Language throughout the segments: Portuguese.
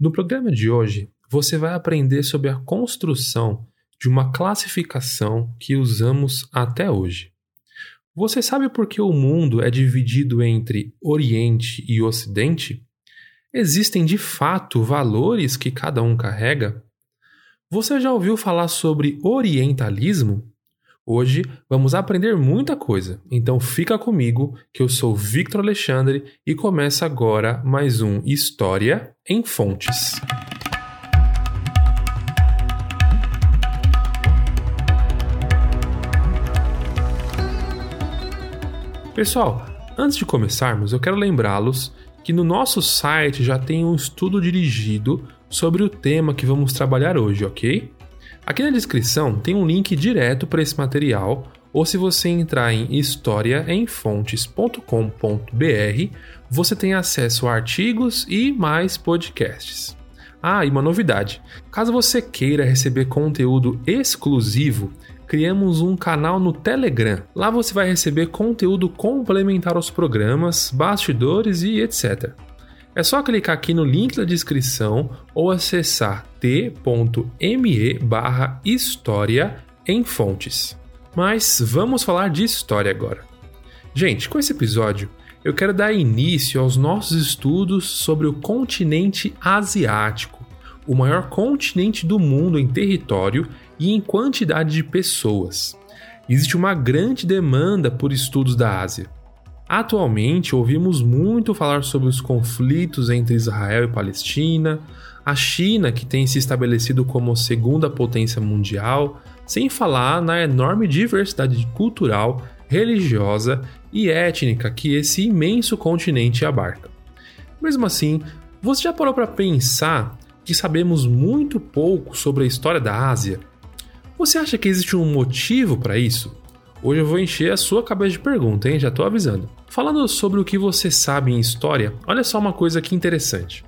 No programa de hoje, você vai aprender sobre a construção de uma classificação que usamos até hoje. Você sabe por que o mundo é dividido entre Oriente e Ocidente? Existem de fato valores que cada um carrega? Você já ouviu falar sobre orientalismo? Hoje vamos aprender muita coisa, então fica comigo que eu sou Victor Alexandre e começa agora mais um História em Fontes. Pessoal, antes de começarmos, eu quero lembrá-los que no nosso site já tem um estudo dirigido sobre o tema que vamos trabalhar hoje, ok? Aqui na descrição tem um link direto para esse material, ou se você entrar em historiaemfontes.com.br, você tem acesso a artigos e mais podcasts. Ah, e uma novidade: caso você queira receber conteúdo exclusivo, criamos um canal no Telegram. Lá você vai receber conteúdo complementar aos programas, bastidores e etc. É só clicar aqui no link da descrição ou acessar t.me barra história em fontes. Mas vamos falar de história agora. Gente, com esse episódio eu quero dar início aos nossos estudos sobre o continente asiático, o maior continente do mundo em território e em quantidade de pessoas. Existe uma grande demanda por estudos da Ásia. Atualmente, ouvimos muito falar sobre os conflitos entre Israel e Palestina, a China, que tem se estabelecido como segunda potência mundial, sem falar na enorme diversidade cultural, religiosa e étnica que esse imenso continente abarca. Mesmo assim, você já parou para pensar que sabemos muito pouco sobre a história da Ásia? Você acha que existe um motivo para isso? Hoje eu vou encher a sua cabeça de pergunta, hein? Já tô avisando. Falando sobre o que você sabe em história, olha só uma coisa que interessante.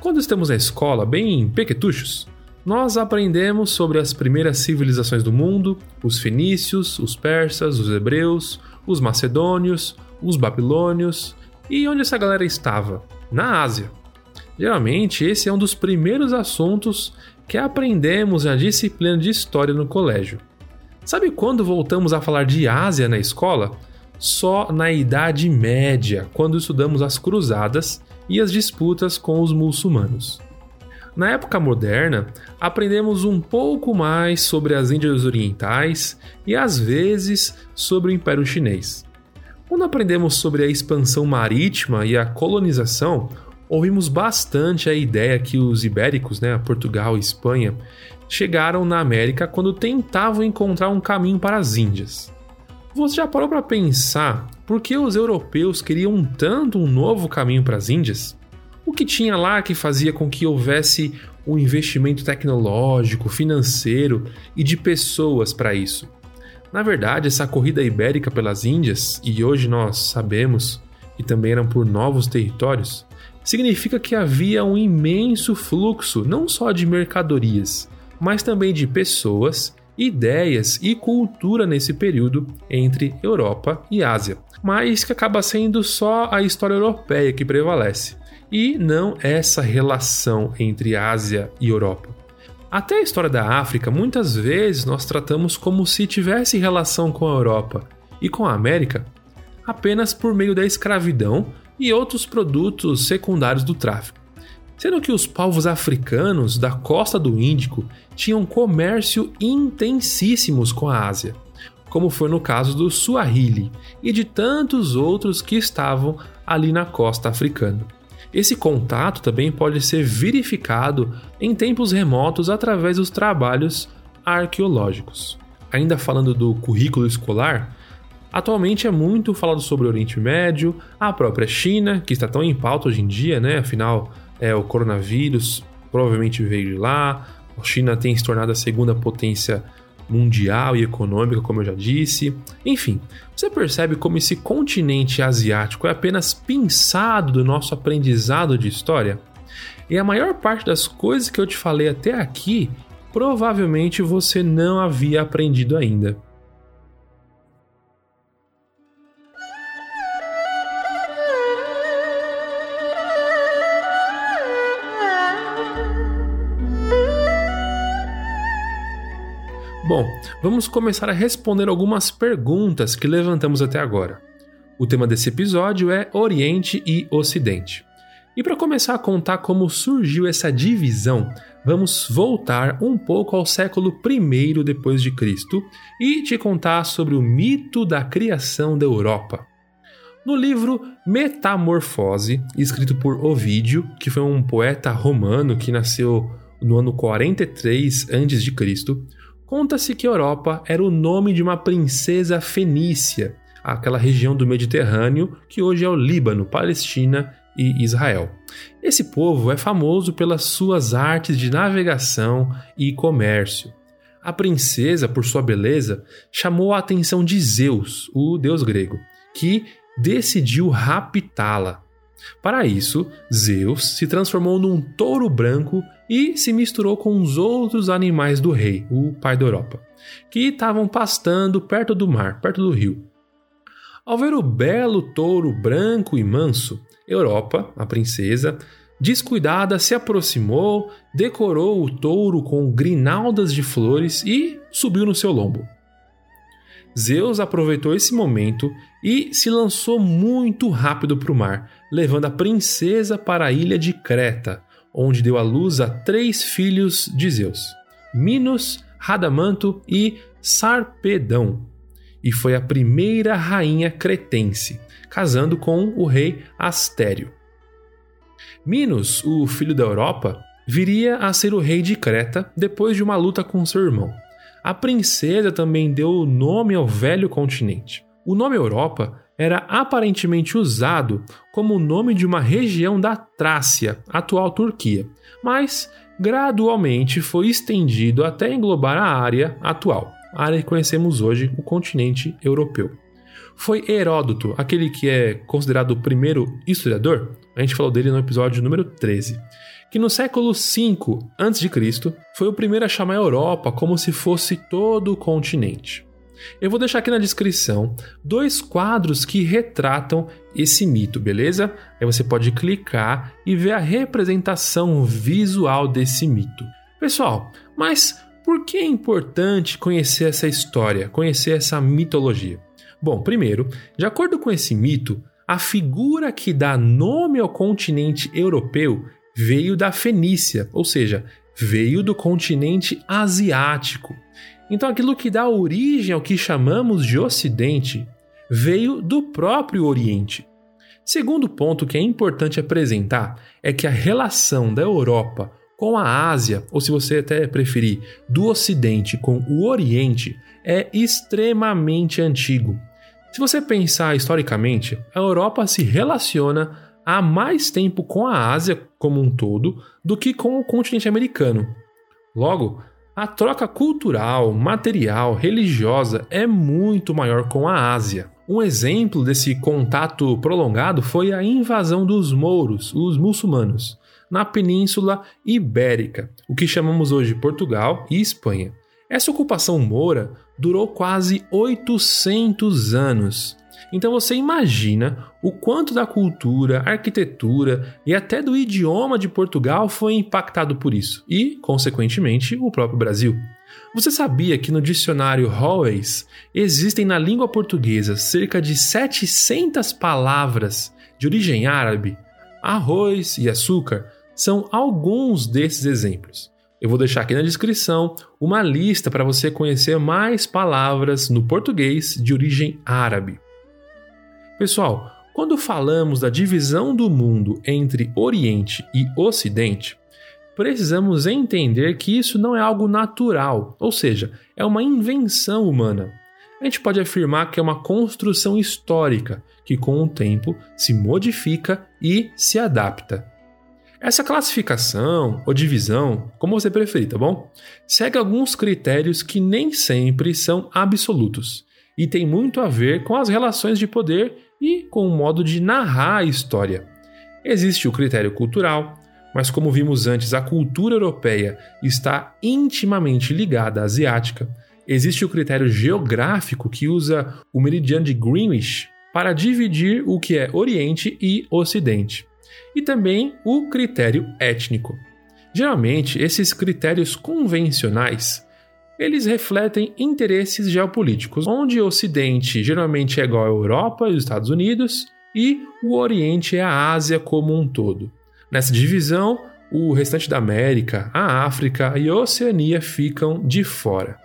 Quando estamos na escola, bem pequetuchos, nós aprendemos sobre as primeiras civilizações do mundo, os fenícios, os persas, os hebreus, os macedônios, os babilônios e onde essa galera estava? Na Ásia. Geralmente, esse é um dos primeiros assuntos que aprendemos na disciplina de história no colégio. Sabe quando voltamos a falar de Ásia na escola? Só na Idade Média, quando estudamos as cruzadas e as disputas com os muçulmanos. Na época moderna, aprendemos um pouco mais sobre as Índias Orientais e às vezes sobre o Império Chinês. Quando aprendemos sobre a expansão marítima e a colonização, ouvimos bastante a ideia que os ibéricos, né, Portugal e Espanha, chegaram na América quando tentavam encontrar um caminho para as Índias. Você já parou para pensar por que os europeus queriam tanto um novo caminho para as Índias? O que tinha lá que fazia com que houvesse um investimento tecnológico, financeiro e de pessoas para isso? Na verdade, essa corrida ibérica pelas Índias, e hoje nós sabemos que também eram por novos territórios, significa que havia um imenso fluxo não só de mercadorias, mas também de pessoas, ideias e cultura nesse período entre Europa e Ásia, mas que acaba sendo só a história europeia que prevalece, e não essa relação entre Ásia e Europa. Até a história da África, muitas vezes nós tratamos como se tivesse relação com a Europa e com a América apenas por meio da escravidão e outros produtos secundários do tráfico sendo que os povos africanos da costa do Índico tinham comércio intensíssimos com a Ásia, como foi no caso do Swahili e de tantos outros que estavam ali na costa africana. Esse contato também pode ser verificado em tempos remotos através dos trabalhos arqueológicos. Ainda falando do currículo escolar, atualmente é muito falado sobre o Oriente Médio, a própria China, que está tão em pauta hoje em dia, né? Afinal, é, o coronavírus provavelmente veio de lá. A China tem se tornado a segunda potência mundial e econômica, como eu já disse. Enfim, você percebe como esse continente asiático é apenas pinçado do nosso aprendizado de história? E a maior parte das coisas que eu te falei até aqui, provavelmente você não havia aprendido ainda. Vamos começar a responder algumas perguntas que levantamos até agora. O tema desse episódio é Oriente e Ocidente. E para começar a contar como surgiu essa divisão, vamos voltar um pouco ao século I depois de Cristo e te contar sobre o mito da criação da Europa. No livro Metamorfose, escrito por Ovídio, que foi um poeta romano que nasceu no ano 43 a.C., conta-se que Europa era o nome de uma princesa fenícia, aquela região do Mediterrâneo que hoje é o Líbano, Palestina e Israel. Esse povo é famoso pelas suas artes de navegação e comércio. A princesa, por sua beleza, chamou a atenção de Zeus, o deus grego, que decidiu raptá-la. Para isso, Zeus se transformou num touro branco e se misturou com os outros animais do rei, o pai da Europa, que estavam pastando perto do mar, perto do rio. Ao ver o belo touro branco e manso, Europa, a princesa, descuidada, se aproximou, decorou o touro com grinaldas de flores e subiu no seu lombo. Zeus aproveitou esse momento e se lançou muito rápido para o mar, levando a princesa para a ilha de Creta, onde deu à luz a três filhos de Zeus: Minos, Radamanto e Sarpedão. E foi a primeira rainha cretense, casando com o rei Astério. Minos, o filho da Europa, viria a ser o rei de Creta depois de uma luta com seu irmão. A princesa também deu o nome ao velho continente. O nome Europa era aparentemente usado como o nome de uma região da Trácia, atual Turquia, mas gradualmente foi estendido até englobar a área atual, a área que conhecemos hoje, o continente europeu. Foi Heródoto, aquele que é considerado o primeiro historiador, a gente falou dele no episódio número 13, que no século V a.C. foi o primeiro a chamar a Europa como se fosse todo o continente. Eu vou deixar aqui na descrição dois quadros que retratam esse mito, beleza? Aí você pode clicar e ver a representação visual desse mito. Pessoal, mas por que é importante conhecer essa história, conhecer essa mitologia? Bom, primeiro, de acordo com esse mito, a figura que dá nome ao continente europeu veio da Fenícia, ou seja, veio do continente asiático. Então, aquilo que dá origem ao que chamamos de Ocidente veio do próprio Oriente. Segundo ponto que é importante apresentar é que a relação da Europa com a Ásia, ou se você até preferir, do Ocidente com o Oriente, é extremamente antigo. Se você pensar historicamente, a Europa se relaciona há mais tempo com a Ásia como um todo do que com o continente americano. Logo, a troca cultural, material, religiosa é muito maior com a Ásia. Um exemplo desse contato prolongado foi a invasão dos mouros, os muçulmanos, na Península Ibérica, o que chamamos hoje Portugal e Espanha. Essa ocupação moura durou quase 800 anos então você imagina o quanto da cultura, arquitetura e até do idioma de Portugal foi impactado por isso, e, consequentemente, o próprio Brasil. Você sabia que no dicionário Hallways existem na língua portuguesa cerca de 700 palavras de origem árabe? Arroz e açúcar são alguns desses exemplos. Eu vou deixar aqui na descrição uma lista para você conhecer mais palavras no português de origem árabe. Pessoal, quando falamos da divisão do mundo entre Oriente e Ocidente, precisamos entender que isso não é algo natural, ou seja, é uma invenção humana. A gente pode afirmar que é uma construção histórica que, com o tempo, se modifica e se adapta. Essa classificação ou divisão, como você preferir, tá bom? Segue alguns critérios que nem sempre são absolutos e tem muito a ver com as relações de poder e com o modo de narrar a história. Existe o critério cultural, mas como vimos antes, a cultura europeia está intimamente ligada à asiática. Existe o critério geográfico que usa o meridiano de Greenwich para dividir o que é Oriente e Ocidente. E também o critério étnico. Geralmente, esses critérios convencionais eles refletem interesses geopolíticos, onde o Ocidente geralmente é igual à Europa e os Estados Unidos, e o Oriente é a Ásia como um todo. Nessa divisão, o restante da América, a África e a Oceania ficam de fora.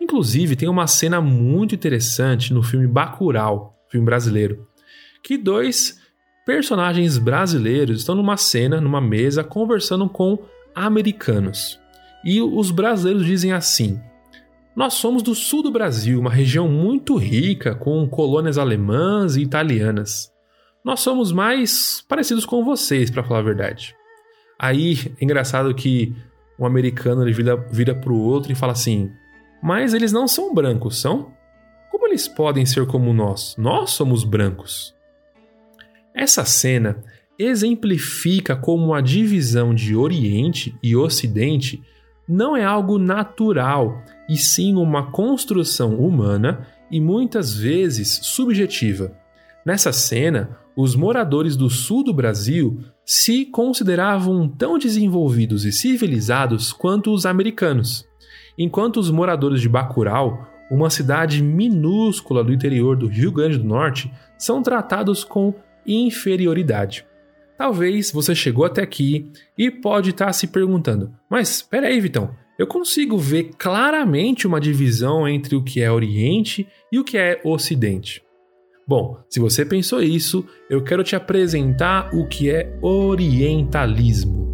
Inclusive, tem uma cena muito interessante no filme Bacurau, filme brasileiro, que dois personagens brasileiros estão numa cena, numa mesa, conversando com americanos. E os brasileiros dizem assim: Nós somos do sul do Brasil, uma região muito rica com colônias alemãs e italianas. Nós somos mais parecidos com vocês, para falar a verdade. Aí é engraçado que um americano ele vira, vira para o outro e fala assim: Mas eles não são brancos, são? Como eles podem ser como nós? Nós somos brancos. Essa cena exemplifica como a divisão de Oriente e Ocidente não é algo natural, e sim uma construção humana e muitas vezes subjetiva. Nessa cena, os moradores do sul do Brasil se consideravam tão desenvolvidos e civilizados quanto os americanos, enquanto os moradores de Bacurau, uma cidade minúscula do interior do Rio Grande do Norte, são tratados com inferioridade. Talvez você chegou até aqui e pode estar se perguntando: mas espera aí, Vitão, eu consigo ver claramente uma divisão entre o que é Oriente e o que é Ocidente. Bom, se você pensou isso, eu quero te apresentar o que é orientalismo.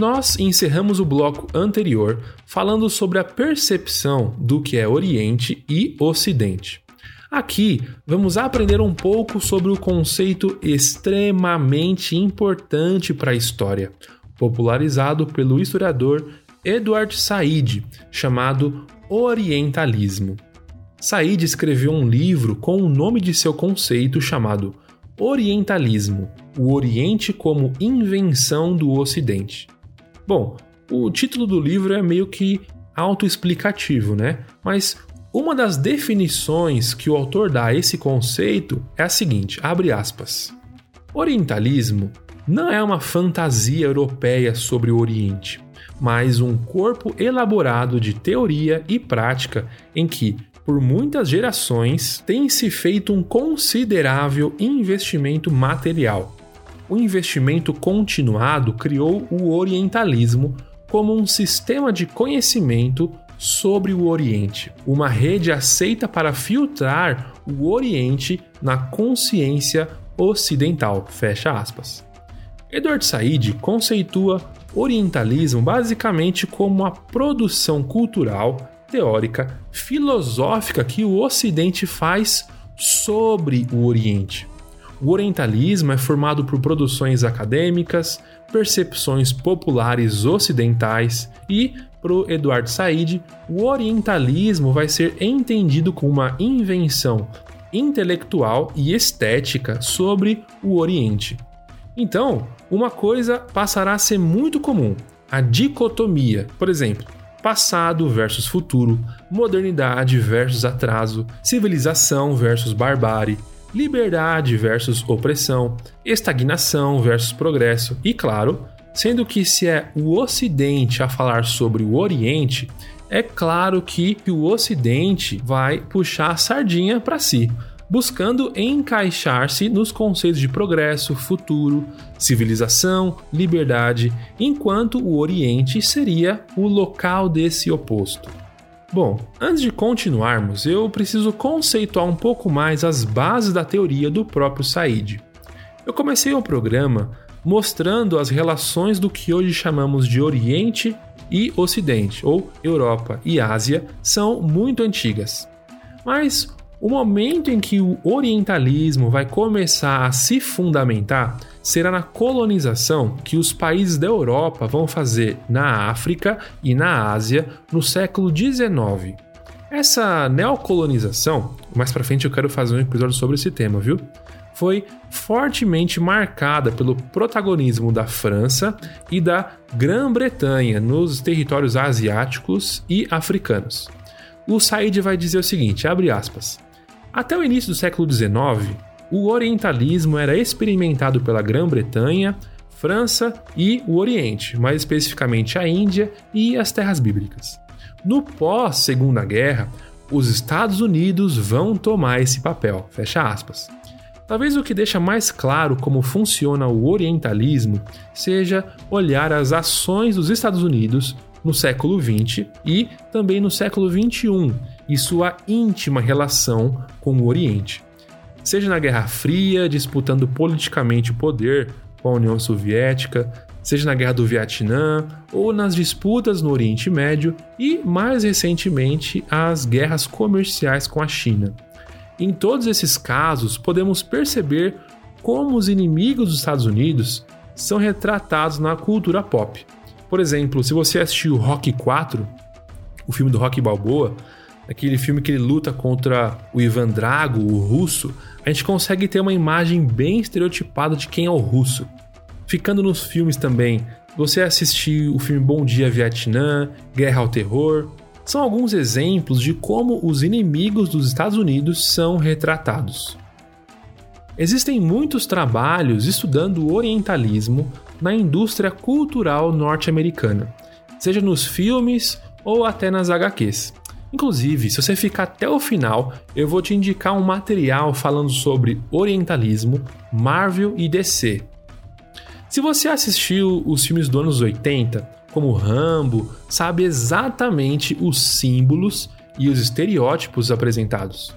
Nós encerramos o bloco anterior falando sobre a percepção do que é Oriente e Ocidente. Aqui vamos aprender um pouco sobre o conceito extremamente importante para a história, popularizado pelo historiador Edward Said, chamado Orientalismo. Said escreveu um livro com o nome de seu conceito chamado Orientalismo: O Oriente como Invenção do Ocidente. Bom, o título do livro é meio que autoexplicativo, né? Mas uma das definições que o autor dá a esse conceito é a seguinte, abre aspas. Orientalismo não é uma fantasia europeia sobre o Oriente, mas um corpo elaborado de teoria e prática em que, por muitas gerações, tem se feito um considerável investimento material. O investimento continuado criou o Orientalismo como um sistema de conhecimento sobre o Oriente, uma rede aceita para filtrar o Oriente na consciência ocidental. Fecha aspas. Edward Said conceitua orientalismo basicamente como a produção cultural, teórica, filosófica que o Ocidente faz sobre o Oriente. O orientalismo é formado por produções acadêmicas, percepções populares ocidentais e para Eduardo Said, o orientalismo vai ser entendido como uma invenção intelectual e estética sobre o Oriente. Então, uma coisa passará a ser muito comum: a dicotomia, por exemplo, passado versus futuro, modernidade versus atraso, civilização versus barbárie, liberdade versus opressão, estagnação versus progresso e, claro, Sendo que se é o Ocidente a falar sobre o Oriente, é claro que o Ocidente vai puxar a sardinha para si, buscando encaixar-se nos conceitos de progresso, futuro, civilização, liberdade, enquanto o Oriente seria o local desse oposto. Bom, antes de continuarmos, eu preciso conceituar um pouco mais as bases da teoria do próprio Said. Eu comecei o programa mostrando as relações do que hoje chamamos de Oriente e Ocidente, ou Europa e Ásia, são muito antigas. Mas o momento em que o orientalismo vai começar a se fundamentar será na colonização que os países da Europa vão fazer na África e na Ásia no século XIX. Essa neocolonização, mais para frente eu quero fazer um episódio sobre esse tema, viu? foi fortemente marcada pelo protagonismo da França e da Grã-Bretanha nos territórios asiáticos e africanos. o Said vai dizer o seguinte, abre aspas. Até o início do século XIX, o orientalismo era experimentado pela Grã-Bretanha, França e o Oriente, mais especificamente a Índia e as terras bíblicas. No pós-Segunda Guerra, os Estados Unidos vão tomar esse papel. Fecha aspas. Talvez o que deixa mais claro como funciona o orientalismo seja olhar as ações dos Estados Unidos no século XX e também no século XXI e sua íntima relação com o Oriente. Seja na Guerra Fria, disputando politicamente o poder com a União Soviética, seja na Guerra do Vietnã ou nas disputas no Oriente Médio e, mais recentemente, as guerras comerciais com a China. Em todos esses casos, podemos perceber como os inimigos dos Estados Unidos são retratados na cultura pop. Por exemplo, se você assistiu Rock 4, o filme do Rock Balboa, aquele filme que ele luta contra o Ivan Drago, o russo, a gente consegue ter uma imagem bem estereotipada de quem é o russo. Ficando nos filmes também, você assistiu o filme Bom Dia Vietnã, Guerra ao Terror, são alguns exemplos de como os inimigos dos Estados Unidos são retratados. Existem muitos trabalhos estudando o orientalismo na indústria cultural norte-americana, seja nos filmes ou até nas HQs. Inclusive, se você ficar até o final, eu vou te indicar um material falando sobre orientalismo, Marvel e DC. Se você assistiu os filmes dos anos 80, como Rambo, sabe exatamente os símbolos e os estereótipos apresentados.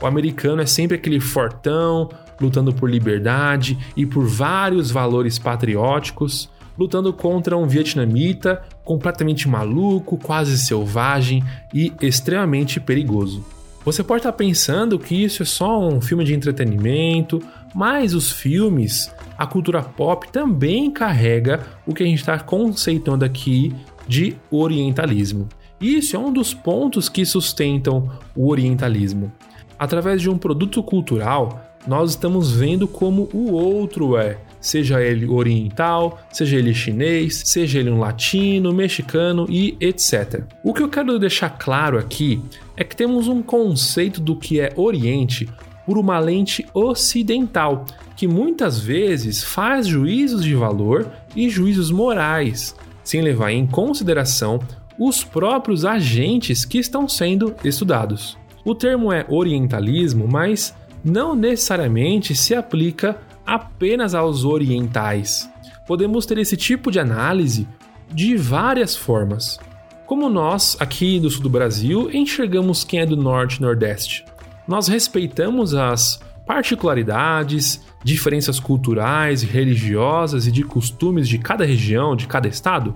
O americano é sempre aquele fortão, lutando por liberdade e por vários valores patrióticos, lutando contra um vietnamita completamente maluco, quase selvagem e extremamente perigoso. Você pode estar pensando que isso é só um filme de entretenimento, mas os filmes, a cultura pop também carrega o que a gente está conceituando aqui de orientalismo. Isso é um dos pontos que sustentam o orientalismo. Através de um produto cultural, nós estamos vendo como o outro é, seja ele oriental, seja ele chinês, seja ele um latino, mexicano e etc. O que eu quero deixar claro aqui é que temos um conceito do que é Oriente por uma lente ocidental, que muitas vezes faz juízos de valor e juízos morais, sem levar em consideração os próprios agentes que estão sendo estudados. O termo é orientalismo, mas não necessariamente se aplica apenas aos orientais. Podemos ter esse tipo de análise de várias formas. Como nós, aqui do sul do Brasil, enxergamos quem é do norte e nordeste. Nós respeitamos as particularidades, diferenças culturais religiosas e de costumes de cada região, de cada estado?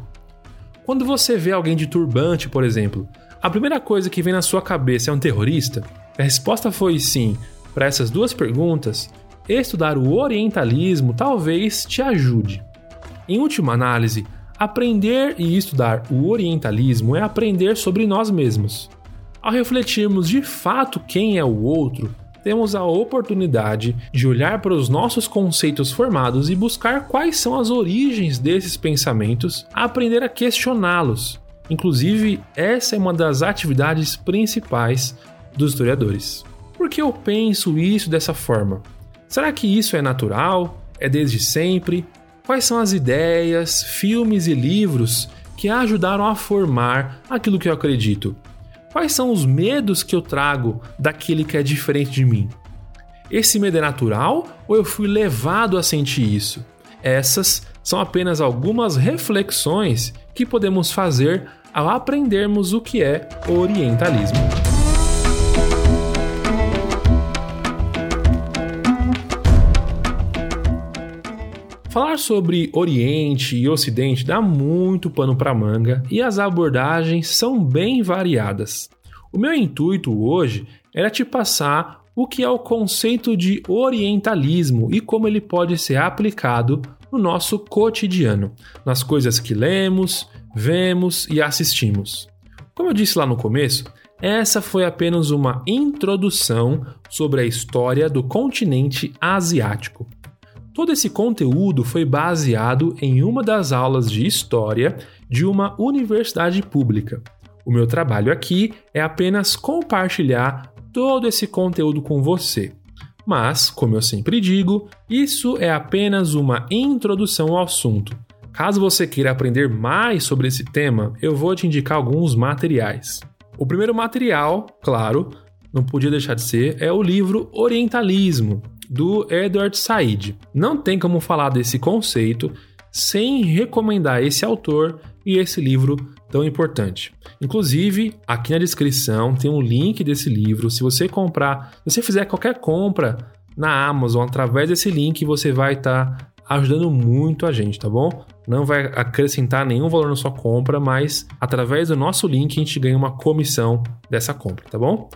Quando você vê alguém de turbante, por exemplo, a primeira coisa que vem na sua cabeça é um terrorista? A resposta foi sim. Para essas duas perguntas, estudar o orientalismo talvez te ajude. Em última análise, aprender e estudar o orientalismo é aprender sobre nós mesmos. Ao refletirmos de fato quem é o outro, temos a oportunidade de olhar para os nossos conceitos formados e buscar quais são as origens desses pensamentos, aprender a questioná-los. Inclusive, essa é uma das atividades principais dos historiadores. Por que eu penso isso dessa forma? Será que isso é natural? É desde sempre? Quais são as ideias, filmes e livros que ajudaram a formar aquilo que eu acredito? Quais são os medos que eu trago daquele que é diferente de mim? Esse medo é natural ou eu fui levado a sentir isso? Essas são apenas algumas reflexões que podemos fazer ao aprendermos o que é orientalismo. Falar sobre Oriente e Ocidente dá muito pano para manga e as abordagens são bem variadas. O meu intuito hoje era te passar o que é o conceito de orientalismo e como ele pode ser aplicado no nosso cotidiano, nas coisas que lemos, vemos e assistimos. Como eu disse lá no começo, essa foi apenas uma introdução sobre a história do continente asiático. Todo esse conteúdo foi baseado em uma das aulas de história de uma universidade pública. O meu trabalho aqui é apenas compartilhar todo esse conteúdo com você. Mas, como eu sempre digo, isso é apenas uma introdução ao assunto. Caso você queira aprender mais sobre esse tema, eu vou te indicar alguns materiais. O primeiro material, claro, não podia deixar de ser, é o livro Orientalismo, do Edward Said. Não tem como falar desse conceito sem recomendar esse autor e esse livro tão importante. Inclusive, aqui na descrição tem um link desse livro. Se você comprar, se você fizer qualquer compra na Amazon através desse link, você vai estar tá ajudando muito a gente, tá bom? Não vai acrescentar nenhum valor na sua compra, mas através do nosso link a gente ganha uma comissão dessa compra, tá bom?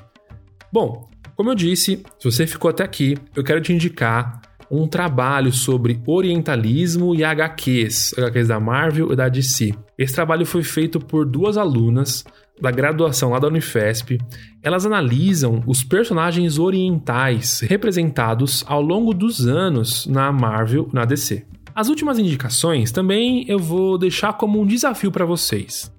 Bom, como eu disse, se você ficou até aqui, eu quero te indicar um trabalho sobre orientalismo e HQs, HQs da Marvel e da DC. Esse trabalho foi feito por duas alunas da graduação lá da Unifesp. Elas analisam os personagens orientais representados ao longo dos anos na Marvel, na DC. As últimas indicações também eu vou deixar como um desafio para vocês.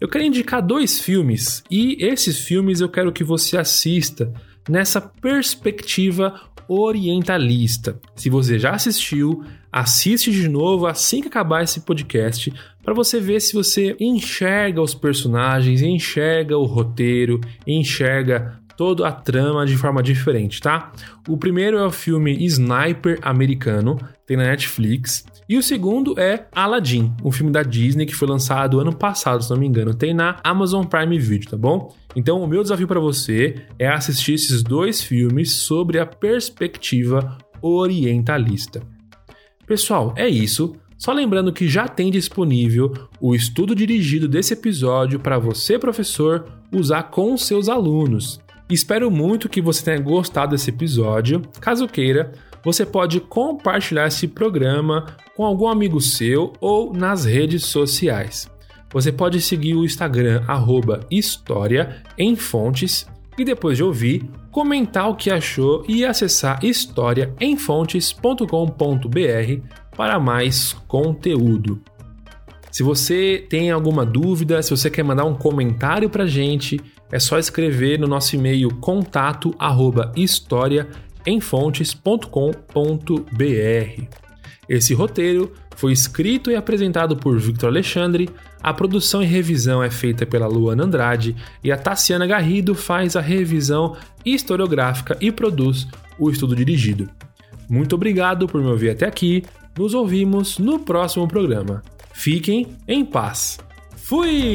Eu quero indicar dois filmes e esses filmes eu quero que você assista nessa perspectiva orientalista. Se você já assistiu, assiste de novo assim que acabar esse podcast para você ver se você enxerga os personagens, enxerga o roteiro, enxerga toda a trama de forma diferente, tá? O primeiro é o filme Sniper americano, tem na Netflix. E o segundo é Aladdin, um filme da Disney que foi lançado ano passado, se não me engano, tem na Amazon Prime Video, tá bom? Então, o meu desafio para você é assistir esses dois filmes sobre a perspectiva orientalista. Pessoal, é isso. Só lembrando que já tem disponível o estudo dirigido desse episódio para você, professor, usar com seus alunos. Espero muito que você tenha gostado desse episódio. Caso queira, você pode compartilhar esse programa com algum amigo seu ou nas redes sociais. Você pode seguir o Instagram História em Fontes e depois de ouvir, comentar o que achou e acessar historiaemfontes.com.br para mais conteúdo. Se você tem alguma dúvida, se você quer mandar um comentário para gente, é só escrever no nosso e-mail contato Esse roteiro foi escrito e apresentado por Victor Alexandre, a produção e revisão é feita pela Luana Andrade e a Tassiana Garrido faz a revisão historiográfica e produz o estudo dirigido. Muito obrigado por me ouvir até aqui. Nos ouvimos no próximo programa. Fiquem em paz. Fui!